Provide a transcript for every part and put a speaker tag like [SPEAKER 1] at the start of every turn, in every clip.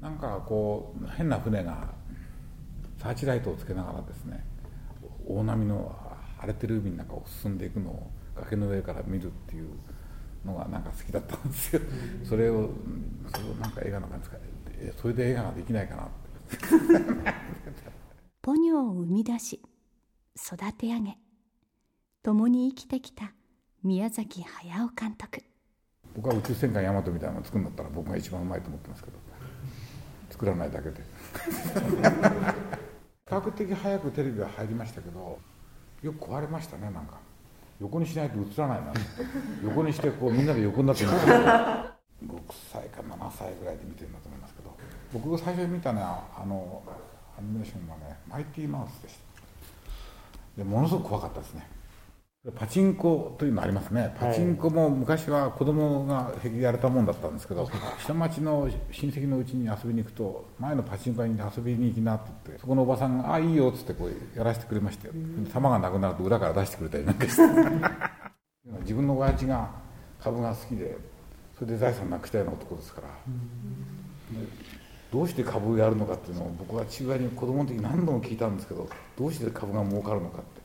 [SPEAKER 1] なんかこう変な船がサーチライトをつけながらですね大波の荒れてる海の中を進んでいくのを崖の上から見るっていうのがなんか好きだったんですよ、それをそれをなんか映画の中に使えそれで映画ができないかなって。
[SPEAKER 2] ポニョを生み出し育て上げ共に生きてきた宮崎駿監督。
[SPEAKER 1] 僕は宇宙戦艦ヤマトみたいなのを作るんだったら僕が一番うまいと思ってますけど作らないだけで。比較的早くテレビは入りましたけどよく壊れましたねなんか。横にしないと映らないな。横にしてこうみんなで横になって見てる。6歳か7歳ぐらいで見てるんだと思いますけど僕が最初に見たのはあのアニメーションはねマイティーマウスでした。でものすごく怖かったですねパチンコというのありますね、パチンコも昔は子供がやれたもんだったんですけど、下町の親戚のうちに遊びに行くと、前のパチンコ屋に遊びに行きなって言って、そこのおばさんが、ああ、いいよっつってこうやらせてくれましたよ、玉がなくなると裏から出してくれたりなんかして、自分の親父が株が好きで、それで財産なくしたような男ですから、どうして株をやるのかっていうのを、僕は父親に子供の時何度も聞いたんですけど、どうして株が儲かるのかって。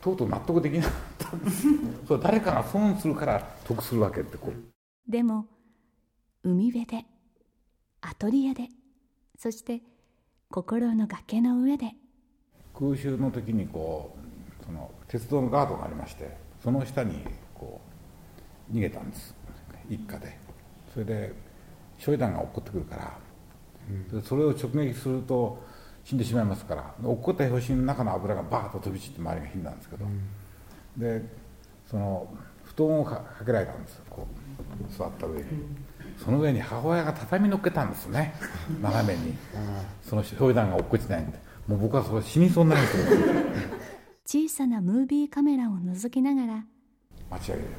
[SPEAKER 1] とうとう納得できなかったんですそう誰かが損するから得するわけってこ
[SPEAKER 2] う。でも海辺でアトリエでそして心の崖の上で。
[SPEAKER 1] 空襲の時にこうその鉄道のガードがありましてその下にこう逃げたんです。一家で。それで焼夷弾が落っこってくるから、うん、それを直撃すると死んでしまいますから落っこった拍子の中の油がバーッと飛び散って周りが火なんですけど、うん、でその布団をかけられたんですこう座った上に、その上に母親が畳み乗っけたんですね。斜めに、その氷弾が落っこちないんで。もう僕はそれ死にそうになるんですよ
[SPEAKER 2] 小さなムービーカメラを覗きながら
[SPEAKER 1] 街上げでこ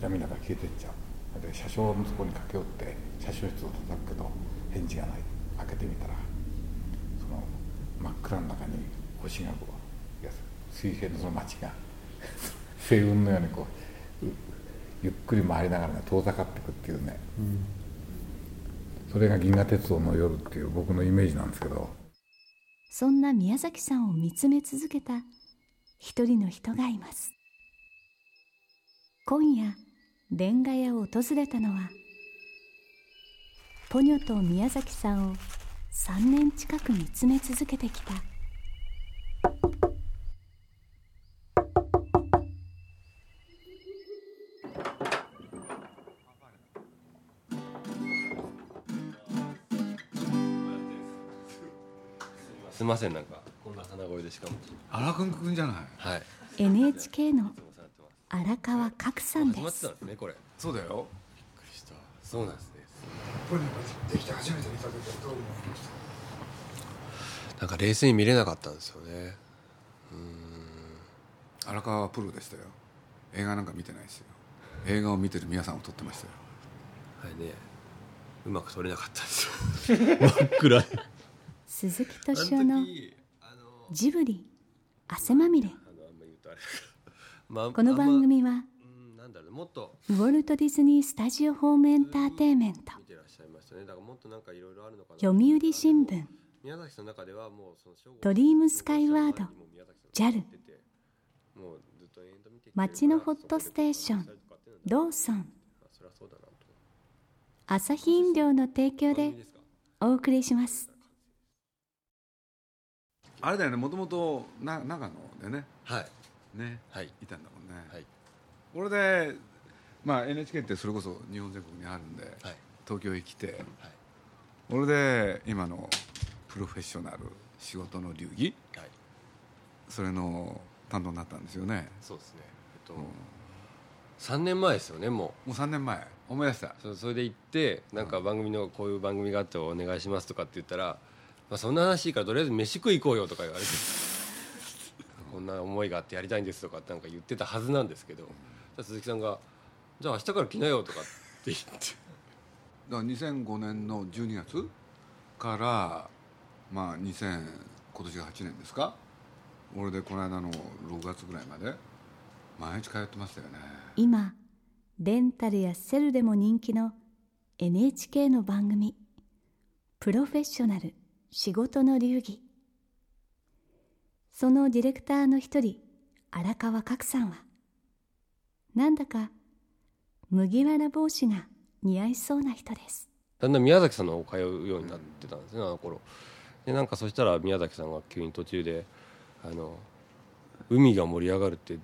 [SPEAKER 1] う闇の中消えてっちゃう。で車掌のとこに駆け寄って車掌室を叩くけど返事がない。開けてみたら真っ暗の中に星がこう水平のその街が 星雲のようにこうゆっくり回りながらね遠ざかっていくっていうね、うん、それが銀河鉄道の夜っていう僕のイメージなんですけど。
[SPEAKER 2] そんな宮崎さんを見つめ続けた一人の人がいます。今夜レンガ屋を訪れたのはポニョと宮崎さんを3年近く見つめ続けてきた。
[SPEAKER 3] すみませんなんかこんな鼻声でしかも。
[SPEAKER 4] 荒川君じゃない
[SPEAKER 3] はい
[SPEAKER 2] NHK の荒川角さんです。
[SPEAKER 4] そうだよ。
[SPEAKER 3] びっくりした。そうなんですね
[SPEAKER 4] これできて初めて見た時はどう思いまし
[SPEAKER 3] た？なんか冷静に見れなかったんですよね。
[SPEAKER 4] うん。荒川はプロでしたよ。映画なんか見てないですよ。映画を見てる皆さんを撮ってましたよ。
[SPEAKER 3] はいね。うまく撮れなかったんですよ。真っ暗
[SPEAKER 2] 鈴木敏夫のジブリ汗まみれ。この番組はウォルト・ディズニー・スタジオ・ホーム・エンターテインメント読売新聞。ドリームスカイワード。JAL 町のホットステーション。ローソン。朝日飲料の提供でお送りします。
[SPEAKER 4] あれだよね。もともと長野でね。
[SPEAKER 3] はい。
[SPEAKER 4] ね、
[SPEAKER 3] はい、
[SPEAKER 4] いたんだもんね、
[SPEAKER 3] はい、
[SPEAKER 4] これで、まあ、NHK ってそれこそ日本全国にあるんで、
[SPEAKER 3] はい、
[SPEAKER 4] 東京へ来て、
[SPEAKER 3] はい、
[SPEAKER 4] これで今のプロフェッショナル仕事の流儀、
[SPEAKER 3] はい、
[SPEAKER 4] それの担当になったんですよね。
[SPEAKER 3] そうですね、えっと、うん、3年前ですよねも
[SPEAKER 4] う。もう3年前。思い出した。
[SPEAKER 3] そそれで行ってなんか番組のこういう番組があってお願いしますとかって言ったら、まあ、そんな話いいからとりあえず飯食い行こうよとか言われて こんな思いがあってやりたいんですとかってなんか言ってたはずなんですけど、うん、鈴木さんが「じゃあ明日から来なよ」とかって言ってだか
[SPEAKER 4] ら2005年の12月からまあ2000今年が8年ですか？俺でこの間の6月ぐらいまで毎日通ってましたよね。
[SPEAKER 2] 今レンタルやセルでも人気の NHK の番組「プロフェッショナル仕事の流儀」そのディレクターの一人荒川角さんは。なんだか麦わら帽子が似合いそうな人です。
[SPEAKER 3] だんだん宮崎さんの方通うようになってたんですねあの頃。でなんかそしたら宮崎さんが急に途中であの「海が盛り上がるって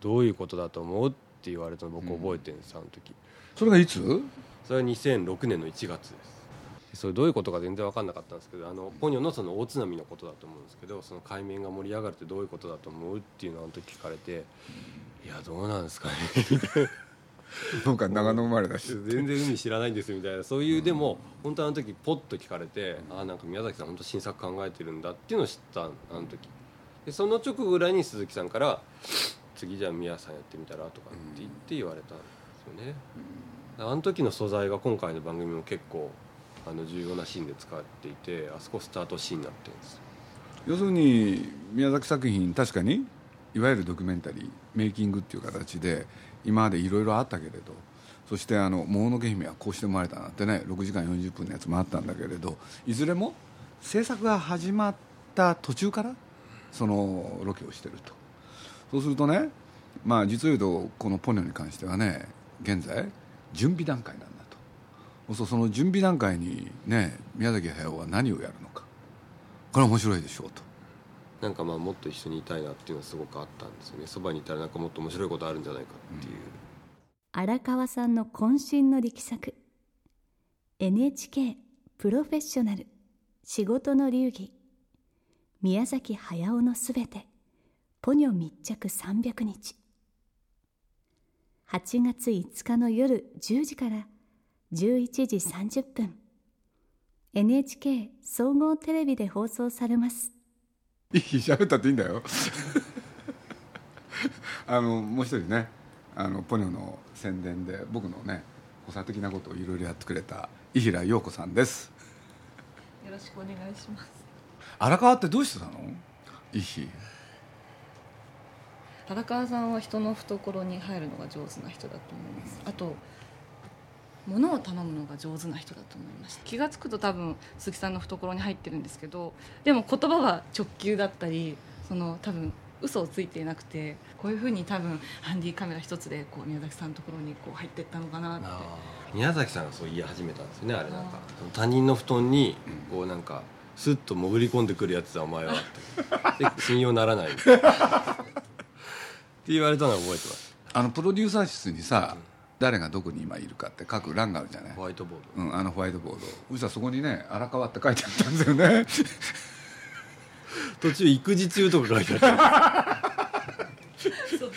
[SPEAKER 3] どういうことだと思う?」って言われたの僕覚えてるんです、あの時。
[SPEAKER 4] それがいつ？
[SPEAKER 3] それは2006年の1月です。でそれどういうことか全然分かんなかったんですけどあのポニョのその大津波のことだと思うんですけどその海面が盛り上がるってどういうことだと思うっていうのをあの時聞かれて「いやどうなんですかね」
[SPEAKER 4] 僕は長野生まれだし。
[SPEAKER 3] 全然海知らないんですみたいな。そういうでも本当あの時ポッと聞かれてああなんか宮崎さん本当新作考えてるんだっていうのを知ったあの時。でその直後ぐらいに鈴木さんから「次じゃあ宮さんやってみたら?」とかって言って言われたんですよね。あの時の素材が今回の番組も結構あの重要なシーンで使っていてあそこスタートシーンになってるんです
[SPEAKER 4] 要するに宮崎作品確かにいわゆるドキュメンタリーメイキングっていう形で今までいろいろあったけれどそしてあの「もののけ姫」はこうして生まれたなんてね6時間40分のやつもあったんだけれどいずれも制作が始まった途中からそのロケをしてると。そうするとねまあ実を言うとこの「ポニョ」に関してはね現在準備段階なんだと。そうするとその準備段階にね宮崎駿は何をやるのか。これは面白いでしょうと。
[SPEAKER 3] なんかまあもっと一緒にいたいなっていうのはすごくあったんですよね。そばにいたらなんかもっと面白いことあるんじゃないかっていう、
[SPEAKER 2] 荒川さんの渾身の力作。NHK プロフェッショナル。仕事の流儀。宮崎駿のすべて。ポニョ密着300日8月5日の夜10時から11時30分 NHK 総合テレビで放送されます。
[SPEAKER 4] いい喋ったっていいんだよ。あのもう一人ねあのポニョの宣伝で僕のね補佐的なことをいろいろやってくれた伊平陽子さんです。
[SPEAKER 5] よろしくお願いします。
[SPEAKER 4] 荒川ってどうしてたの？伊平。
[SPEAKER 5] 荒川さんは人の懐に入るのが上手な人だと思います。あと物を頼むのが上手な人だと思いました。気が付くと多分鈴木さんの懐に入ってるんですけどでも言葉は直球だったりその多分嘘をついていなくてこういうふうに多分ハンディカメラ一つでこう宮崎さんのところにこう入っていったのかなって。
[SPEAKER 3] 宮崎さんがそう言い始めたんですよねあれなんか。他人の布団にこうなんかスッと潜り込んでくるやつだお前はって。で信用ならない。って言われたのは覚えてます。
[SPEAKER 4] あのプロデューサー室にさ、誰がどこに今いるかって書く欄があるじゃない？
[SPEAKER 3] ホワイトボード。
[SPEAKER 4] うん、あのホワイトボード。そしたらそこにね「荒川」って書いてあったんですよね。
[SPEAKER 3] 途中育児中とか書いてあった。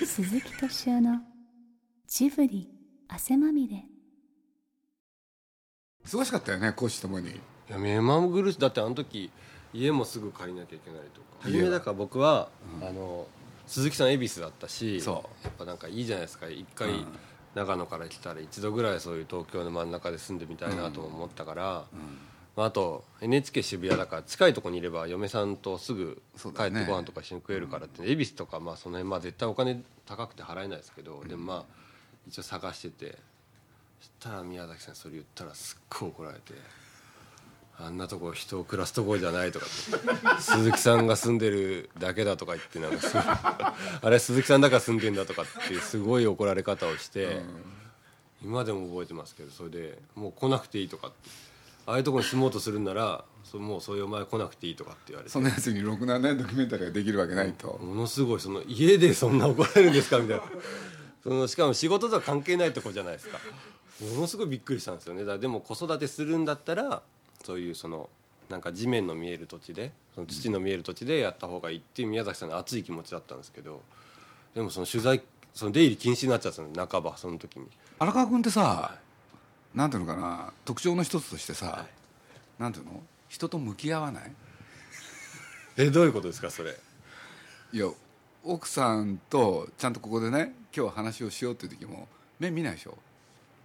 [SPEAKER 2] 鈴木敏夫のジブリ汗まみれ。
[SPEAKER 4] 忙しかったよね講師ともに。
[SPEAKER 3] いや目まぐるしだってあの時家もすぐ借りなきゃいけないとか。初めだから僕は、あの鈴木さん恵比寿だったし
[SPEAKER 4] そう。
[SPEAKER 3] やっぱなんかいいじゃないですか。一回、
[SPEAKER 4] うん
[SPEAKER 3] 長野から来たら一度ぐらいそういう東京の真ん中で住んでみたいなとも思ったから、まあ、あと NHK 渋谷だから近いところにいれば嫁さんとすぐ帰ってご飯とか一緒に食えるからって、恵比寿とかまあその辺まあ絶対お金高くて払えないですけど、でもまあ一応探しててそしたら宮崎さんそれ言ったらすっごい怒られて。あんなとこ人を暮らすところじゃないとか 鈴木さんが住んでるだけだとか言ってなんかす あれ鈴木さんだから住んでんだとかっていうすごい怒られ方をして、今でも覚えてますけどそれでもう来なくていいとかって。ああいうところに住もうとするんならそもうそういうお前来なくていいとかって言われて。
[SPEAKER 4] そんなやつにろくなねドキュメンタリーができるわけないと、
[SPEAKER 3] ものすごいその家でそんな怒られるんですかみたいな。そのしかも仕事とは関係ないとこじゃないですか。ものすごいびっくりしたんですよね。だでも子育てするんだったらそういうそのなんか地面の見える土地でその土の見える土地でやった方がいいっていう宮崎さんの熱い気持ちだったんですけどでもその取材その出入り禁止になっちゃったんですよ半ばその時に。
[SPEAKER 4] 荒川君ってさ、なんていうのかな特徴の一つとしてさ、なんていうの？人と向き合わない？
[SPEAKER 3] えどういうことですかそれ？
[SPEAKER 4] いや奥さんとちゃんとここでね今日話をしようっていう時も目見ないでしょ？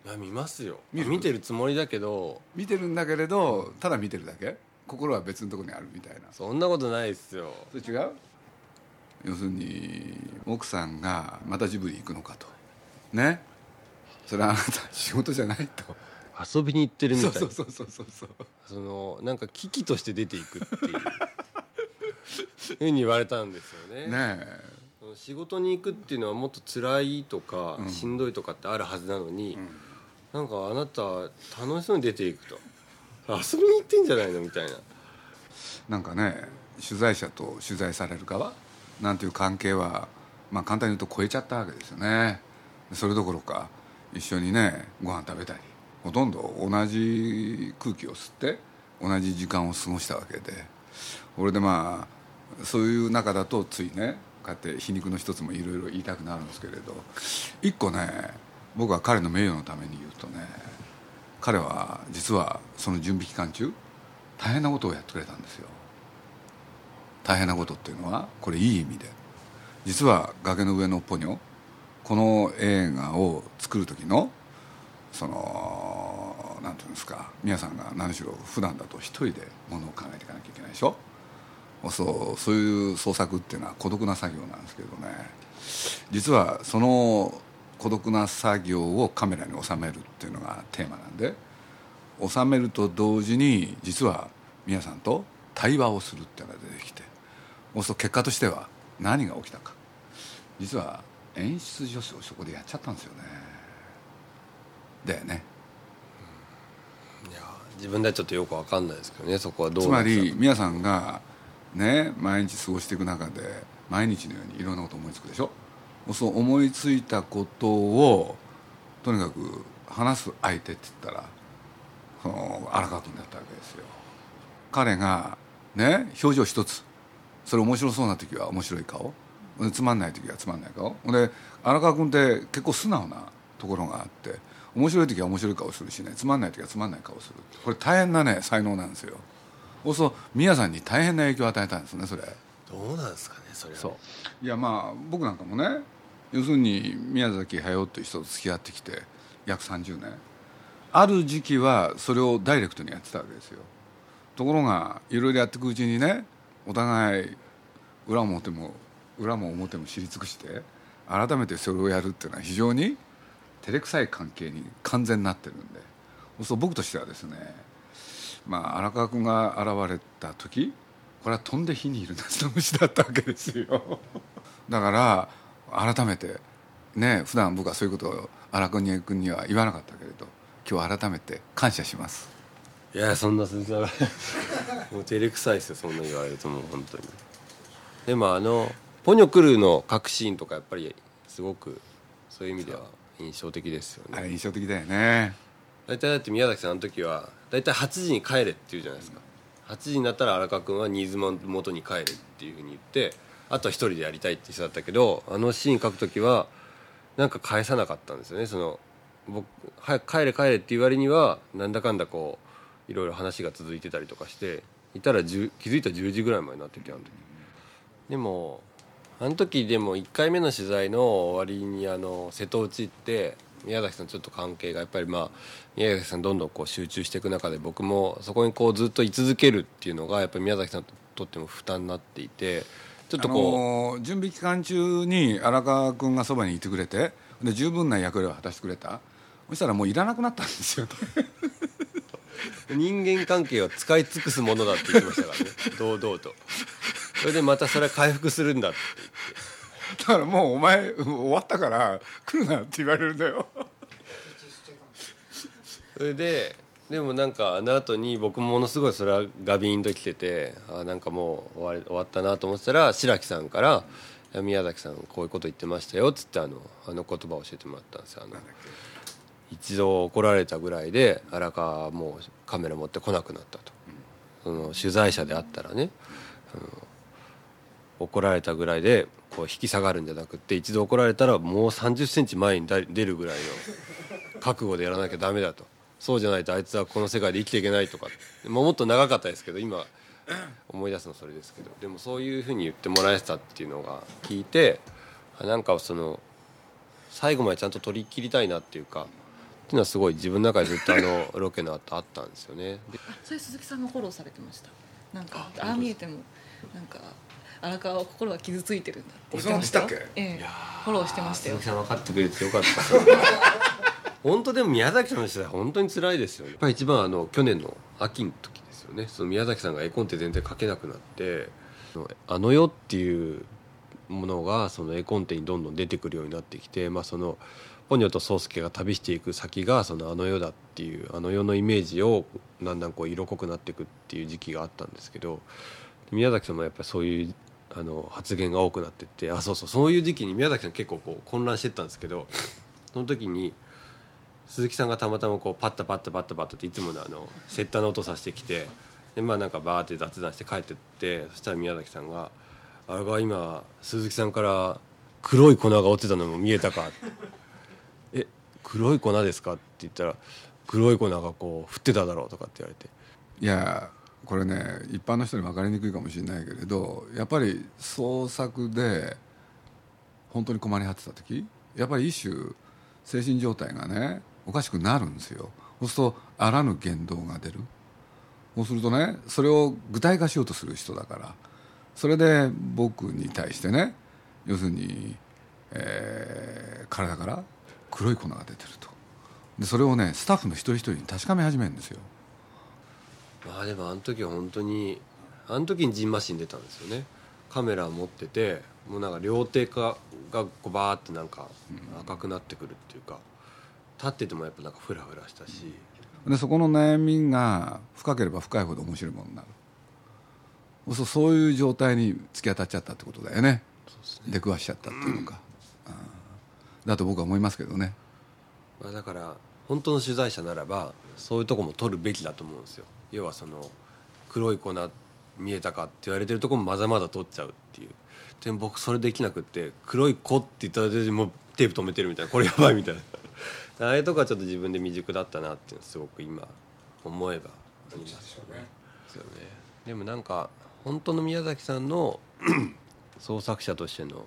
[SPEAKER 3] いや見ますよ。
[SPEAKER 4] 見る？
[SPEAKER 3] 見てるつもりだけど。
[SPEAKER 4] 見てるんだけれどただ見てるだけ？心は別のところにあるみたいな。
[SPEAKER 3] そんなことないですよ。
[SPEAKER 4] それ違う？要するに奥さんがまたジブリ行くのかと。ね？それはあなた 仕事じゃないと。
[SPEAKER 3] 遊びに行ってるみたい。な
[SPEAKER 4] そうそうそうそうそう。
[SPEAKER 3] そのなんか危機として出ていくっていう。ふうに言われたんですよね。
[SPEAKER 4] ねえ。
[SPEAKER 3] 仕事に行くっていうのはもっと辛いとか、
[SPEAKER 4] うん。
[SPEAKER 3] しんどいとかってあるはずなのに、
[SPEAKER 4] ん
[SPEAKER 3] なんかあなた楽しそうに出ていくと。遊びに行ってんじゃないのみたいな。
[SPEAKER 4] なんかね取材者と取材される側なんていう関係は、まあ、簡単に言うと超えちゃったわけですよね。それどころか一緒にねご飯食べたりほとんど同じ空気を吸って同じ時間を過ごしたわけで。俺でまあそういう中だとついねこうやって皮肉の一つもいろいろ言いたくなるんですけれど。一個ね僕は彼の名誉のために言うとね彼は実はその準備期間中大変なことをやってくれたんですよ。大変なことっていうのはこれいい意味で。実は「崖の上のポニョ」この映画を作る時のそのなんていうんですか皆さんが何しろ普段だと一人でものを考えていかなきゃいけないでしょ。そうそういう創作っていうのは孤独な作業なんですけどね。実はその孤独な作業をカメラに収めるっていうのがテーマなんで収めると同時に実は皆さんと対話をするっていうのが出てきてそうすると結果としては何が起きたか。実は演出助手をそこでやっちゃったんですよね。だよね。
[SPEAKER 3] いや自分ではちょっとよくわかんないですけどねそこはどう
[SPEAKER 4] つまり皆さんがね毎日過ごしていく中で毎日のようにいろんなこと思いつくでしょそう思いついたことをとにかく話す相手って言ったらその荒川君だったわけですよ。彼がね表情一つ。それ面白そうな時は面白い顔。でつまんない時はつまんない顔。で荒川君って結構素直なところがあって面白い時は面白い顔するしねつまんない時はつまんない顔するこれ大変なね才能なんですよ。そうすると皆さんに大変な影響を与えたんですねそれ。
[SPEAKER 3] どうなんですかねそれは。
[SPEAKER 4] そう。いやまあ僕なんかもね要するに宮崎駿という人と付き合ってきて約30年。ある時期はそれをダイレクトにやってたわけですよ。ところがいろいろやっていくうちにねお互い裏も表も裏も表も知り尽くして改めてそれをやるっていうのは非常に照れくさい関係に完全になってるんで。そう僕としてはですねまあ荒川君が現れた時これは飛んで火にいる夏の虫だったわけですよ。だから改めてね普段僕はそういうことを荒川君には言わなかったけれど今日改めて感謝します。
[SPEAKER 3] いやそんな鈴木さんがもう照れくさいですよそんな言われるともう本当に。でもあのポニョ来るの各シーンとかやっぱりすごくそういう意味では印象的ですよね。
[SPEAKER 4] あれ印象的だよね。
[SPEAKER 3] 大体だって宮崎さんあの時は大体8時に帰れって言うじゃないですか。8時になったら荒川君は新妻の元に帰れっていうふうに言ってあとは一人でやりたいって人だったけどあのシーン書く時はなんか返さなかったんですよね。その僕早く帰れ帰れって言われにはなんだかんだこういろいろ話が続いてたりとかしていたら気づいたら10時ぐらいまでになっててあの時。でもあの時でも1回目の取材の終わりにあの瀬戸内って宮崎さんちょっと関係がやっぱりまあ宮崎さんどんどんこう集中していく中で僕もそこにこうずっと居続けるっていうのがやっぱり宮崎さんにとっても負担になっていてちょっとこう、
[SPEAKER 4] あのー準備期間中に荒川君がそばにいてくれてで十分な役割を果たしてくれた。そしたらもういらなくなったんですよ。
[SPEAKER 3] 人間関係は使い尽くすものだって言ってましたからね。堂々と。それでまたそれは回復するんだって。
[SPEAKER 4] だからもうお前終わったから来るなって言われるんだよ。
[SPEAKER 3] それででもなんかあの後に僕もものすごいそれはガビンと来ててあなんかもう終わり終わったなと思ってたら白木さんから「宮崎さんこういうこと言ってましたよ」っつってあのあの言葉を教えてもらったんですよ。あの一度怒られたぐらいで荒川もうカメラ持ってこなくなったと、その取材者であったらね、あの怒られたぐらいでこう引き下がるんじゃなくて一度怒られたらもう3 0ンチ前に出出るぐらいの覚悟でやらなきゃダメだと。そうじゃないとあいつはこの世界で生きていけないとか、まあ、もっと長かったですけど今思い出すのそれですけど。でもそういうふうに言ってもらえてたっていうのが聞いてあなんかその最後までちゃんと取り切りたいなっていうかっていうのはすごい自分の中でずっとあのロケの後あったんですよね。
[SPEAKER 5] それ鈴木さんがフォローされてました？なんかああ見えてもなんか荒川は心が傷ついてるんだって言ってましたええ。フォローしてましたよ。
[SPEAKER 3] 鈴木さん分かってくれてよかった 本当でも宮崎さんの時代本当に辛いですよね。やっぱ一番あの去年の秋の時ですよね。その宮崎さんが絵コンテ全然描けなくなって「あの世」っていうものがその絵コンテにどんどん出てくるようになってきて、まあ、そのポニョと宗介が旅していく先がそのあの世だっていうあの世のイメージをだんだんこう色濃くなっていくっていう時期があったんですけど宮崎さんもやっぱりそういうあの発言が多くなってってあそうそうそういう時期に宮崎さん結構こう混乱してたんですけどその時に鈴木さんがたまたまこうパッタパッタパッタパッタっていつものあのセッターの音させてきてでまあなんかバーって雑談して帰ってってそしたら宮崎さんが「あれが今鈴木さんから黒い粉が落ちたのも見えたか」え黒い粉ですか?」って言ったら「黒い粉がこう降ってただろう」とかって言われて
[SPEAKER 4] いやこれね一般の人に分かりにくいかもしれないけれどやっぱり創作で本当に困り果てた時やっぱり一種精神状態がねおかしくなるんですよ。そうするとあらぬ言動が出る。そうするとねそれを具体化しようとする人だから。それで僕に対してね要するに、えー、体から黒い粉が出てると。でそれをねスタッフの一人一人に確かめ始めるんですよ。
[SPEAKER 3] まあでもあの時は本当にあの時にジンマシン出たんですよね。カメラ持っててもうなんか両手ががこうバーってなんか赤くなってくるっていうか。立っててもやっぱなんかフラフラしたし、
[SPEAKER 4] でそこの悩みが深ければ深いほど面白いものになる。そうそういう状態に突き当たっちゃったってことだよね。出くわしちゃったっていうのか、うん、だと僕は思いますけどね、
[SPEAKER 3] まあ、だから本当の取材者ならばそういうとこも撮るべきだと思うんですよ。要はその黒い粉見えたかって言われてるとこもまだまだ撮っちゃうっていう。でも僕それできなくって黒い子って言ったらもうテープ止めてるみたいな。これやばいみたいなあれとかちょっと自分で未熟だったなっていうすごく今思えばありますよねでねでもなんか本当の宮崎さんの 創作者としての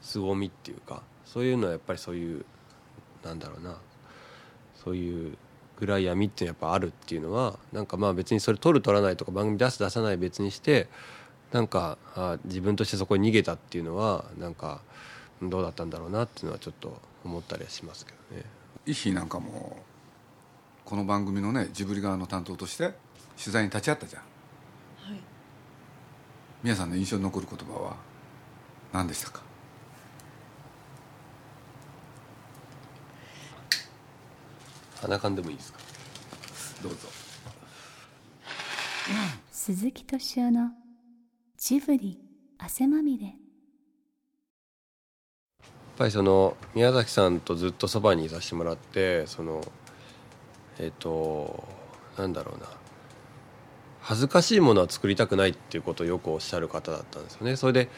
[SPEAKER 3] 凄みっていうかそういうのはやっぱりそういうなんだろうなそういう暗い闇ってやっぱあるっていうのはなんかまあ別にそれ取る取らないとか番組出す出さない別にしてなんかあ自分としてそこに逃げたっていうのはなんかどうだったんだろうなっていうのはちょっと思ったりはしますけどね。
[SPEAKER 4] イヒなんかもこの番組のねジブリ側の担当として取材に立ち会ったじゃん。はい。皆さんの印象に残る言葉は何でしたか？
[SPEAKER 3] 鼻かんでもいいですか？
[SPEAKER 4] どうぞ。
[SPEAKER 2] 鈴木敏夫のジブリ汗まみれ
[SPEAKER 3] ぱりその宮崎さんとずっとそばにいさせてもらってそのえっ、となんだろうな。恥ずかしいものは作りたくないっていうことをよくおっしゃる方だったんですよね。それで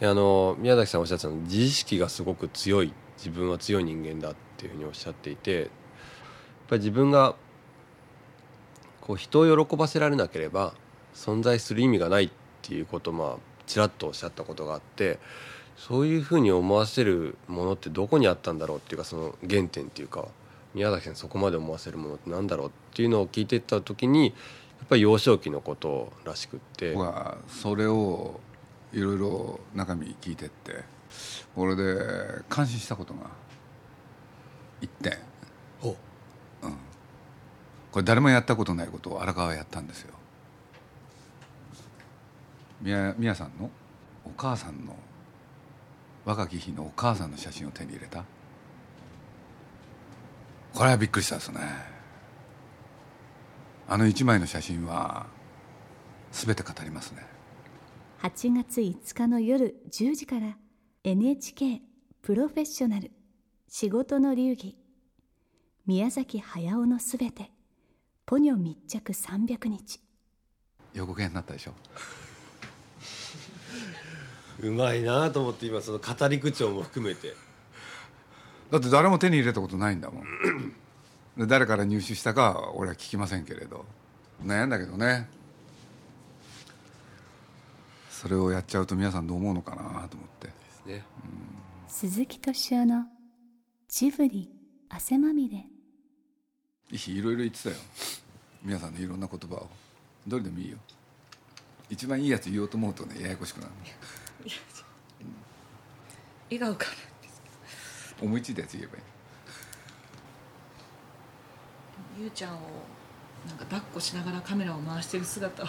[SPEAKER 3] あの宮崎さんおっしゃってたの自意識がすごく強い。自分は強い人間だっていうふうにおっしゃっていてやっぱり自分がこう人を喜ばせられなければ存在する意味がないっていうことをまあちらっとおっしゃったことがあってそういうふうに思わせるものってどこにあったんだろうっていうかその原点っていうか宮崎さんそこまで思わせるものってなんだろうっていうのを聞いていった時にやっぱり幼少期のことらしくって。
[SPEAKER 4] はそれをいろいろ中身聞いてってこれで感心したことが一点。
[SPEAKER 3] お、
[SPEAKER 4] うん、これ誰もやったことないことを荒川はやったんですよ。宮宮さんの？お母さんの？若き日のお母さんの写真を手に入れた？これはびっくりしたですね。あの一枚の写真は全て語りますね。
[SPEAKER 2] 8月5日の夜10時から NHK プロフェッショナル仕事の流儀。宮崎駿のすべて。ポニョ密着300日。
[SPEAKER 4] 予告編になったでしょ？
[SPEAKER 3] うまいなと思って今その語り口調も含めて。
[SPEAKER 4] だって誰も手に入れたことないんだもん。誰から入手したか俺は聞きませんけれど。悩んだけどね。それをやっちゃうと皆さんどう思うのかなと思って。
[SPEAKER 3] ですね、
[SPEAKER 2] うん、鈴木敏夫のジブリ汗まみれ。
[SPEAKER 4] いろいろ言ってたよ。皆さんのいろんな言葉を。どれでもいいよ。一番いいやつ言おうと思うとねややこしくなる
[SPEAKER 5] 笑顔かな
[SPEAKER 4] 思いついたやつ言えばいい
[SPEAKER 5] ゆうちゃんをなんか抱っこしながらカメラを回してる姿は。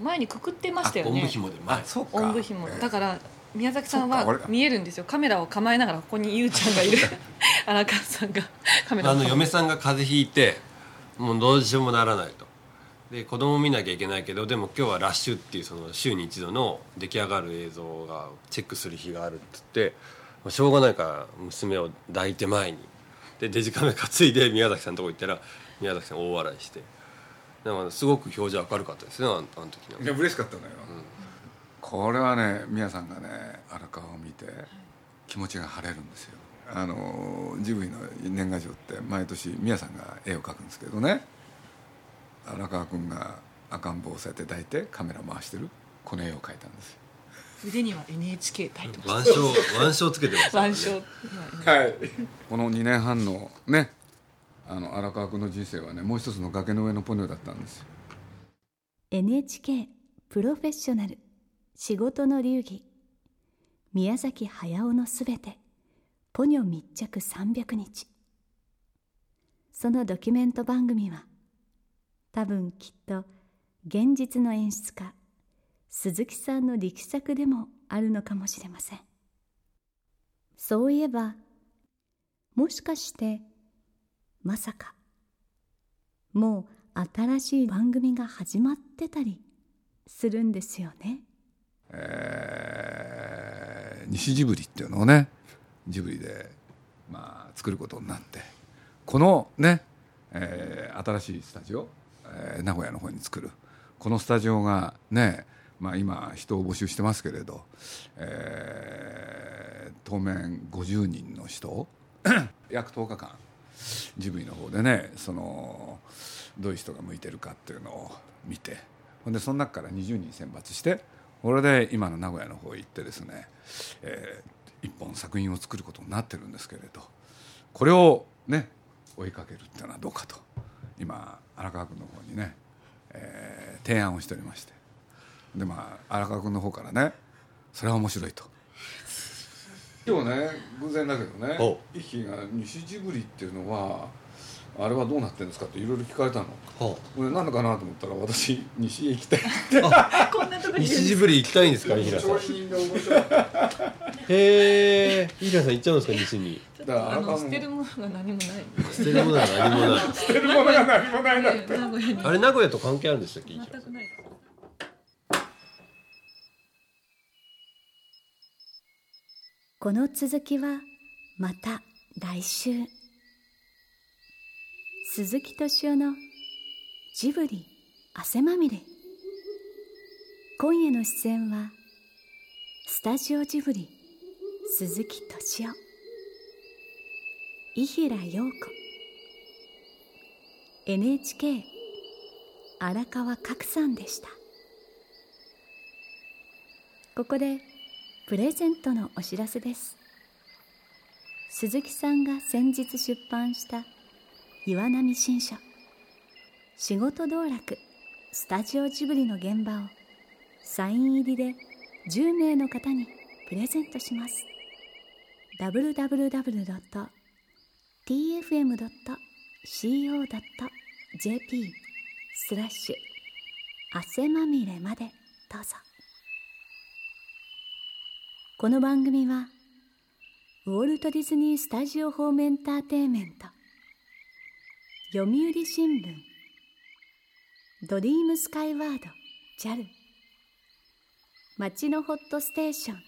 [SPEAKER 5] 前にくくってましたよ
[SPEAKER 3] おんぶ
[SPEAKER 5] ね
[SPEAKER 3] 紐で。前
[SPEAKER 4] そう
[SPEAKER 5] おんぶ紐。だから宮崎さんは見えるんですよ。カメラを構えながらここにゆうちゃんがいる。荒川さんがカメラを。
[SPEAKER 3] あの嫁さんが風邪ひいてもうどうしようもならないとで子供見なきゃいけないけどでも今日はラッシュっていうその週に一度の出来上がる映像がチェックする日があるっつってまあしょうがないから娘を抱いて前に。でデジカメ担いで宮崎さんのとこ行ったら宮崎さん大笑いして。なんかすごく表情明るかったですねあのあの時の。
[SPEAKER 4] いや嬉しかったのよ、これはね宮さんがね荒川を見て気持ちが晴れるんですよ。あのジブリの年賀状って毎年宮さんが絵を描くんですけどね荒川君が赤ん坊をそうやって抱いてカメラ回してる。この絵を描いたんですよ。
[SPEAKER 5] 腕には NHK タイトル。
[SPEAKER 3] 腕章腕章つけてます
[SPEAKER 5] 腕章
[SPEAKER 4] はい。この2年半のねあの荒川君の人生はねもう一つの崖の上のポニョだったんですよ。
[SPEAKER 2] NHK プロフェッショナル。仕事の流儀。宮崎駿のすべて。ポニョ密着300日。そのドキュメント番組は多分きっと現実の演出家鈴木さんの力作でもあるのかもしれません。そういえばもしかしてまさかもう新しい番組が始まってたりするんですよね？
[SPEAKER 4] えー西ジブリっていうのをねジブリで、まあ、作ることになってこのね、えー新しいスタジオ、名古屋の方に作る。このスタジオがね、まあ、今人を募集してますけれど、えー当面50人の人 約10日間ジブリの方でねそのどういう人が向いてるかっていうのを見てほんでその中から20人選抜してこれで今の名古屋の方へ行ってですね、えー一本作品を作ることになってるんですけれどこれをね追いかけるっていうのはどうかと今荒川君の方にね、えー提案をしておりまして。でまあ荒川君の方からねそれは面白いと。今日ね偶然だけどね
[SPEAKER 3] お
[SPEAKER 4] 一輝が西ジブリっていうのはあれはどうなってるんですかっていろいろ聞かれたの。
[SPEAKER 3] は
[SPEAKER 4] 俺何だかなと思ったら私西へ行きたい
[SPEAKER 5] こんなとこ
[SPEAKER 3] あ西ジブリ行きたいんですか飯平さんへえ飯平さん行っちゃうんですか西に？
[SPEAKER 4] だから
[SPEAKER 5] あの捨てるものが何もない。
[SPEAKER 3] 捨てるものは何もない。
[SPEAKER 4] 捨てるものが何もないなって
[SPEAKER 5] 名古屋に。
[SPEAKER 3] あれ名古屋と関係あるんでしたっけ飯
[SPEAKER 5] 全くない
[SPEAKER 2] この続きはまた来週。鈴木敏夫のジブリ汗まみれ。今夜の出演はスタジオジブリ鈴木敏夫。伊平陽子。NHK 荒川角さんでした。ここでプレゼントのお知らせです。鈴木さんが先日出版した岩波新書「仕事道楽。スタジオジブリの現場」をサイン入りで10名の方にプレゼントします。www.tfm.co.jp スラッシュ汗まみれまでどうぞ。この番組はウォルト・ディズニー・スタジオ・ホーム・エンターテインメント。読売新聞。ドリームスカイワード。JAL 町のホットステーション。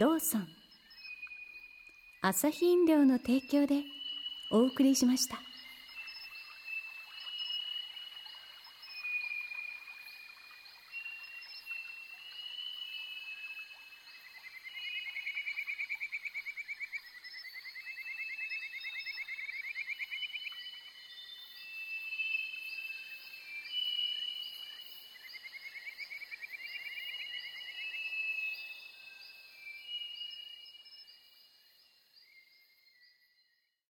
[SPEAKER 2] ローソン。朝日飲料の提供でお送りしました。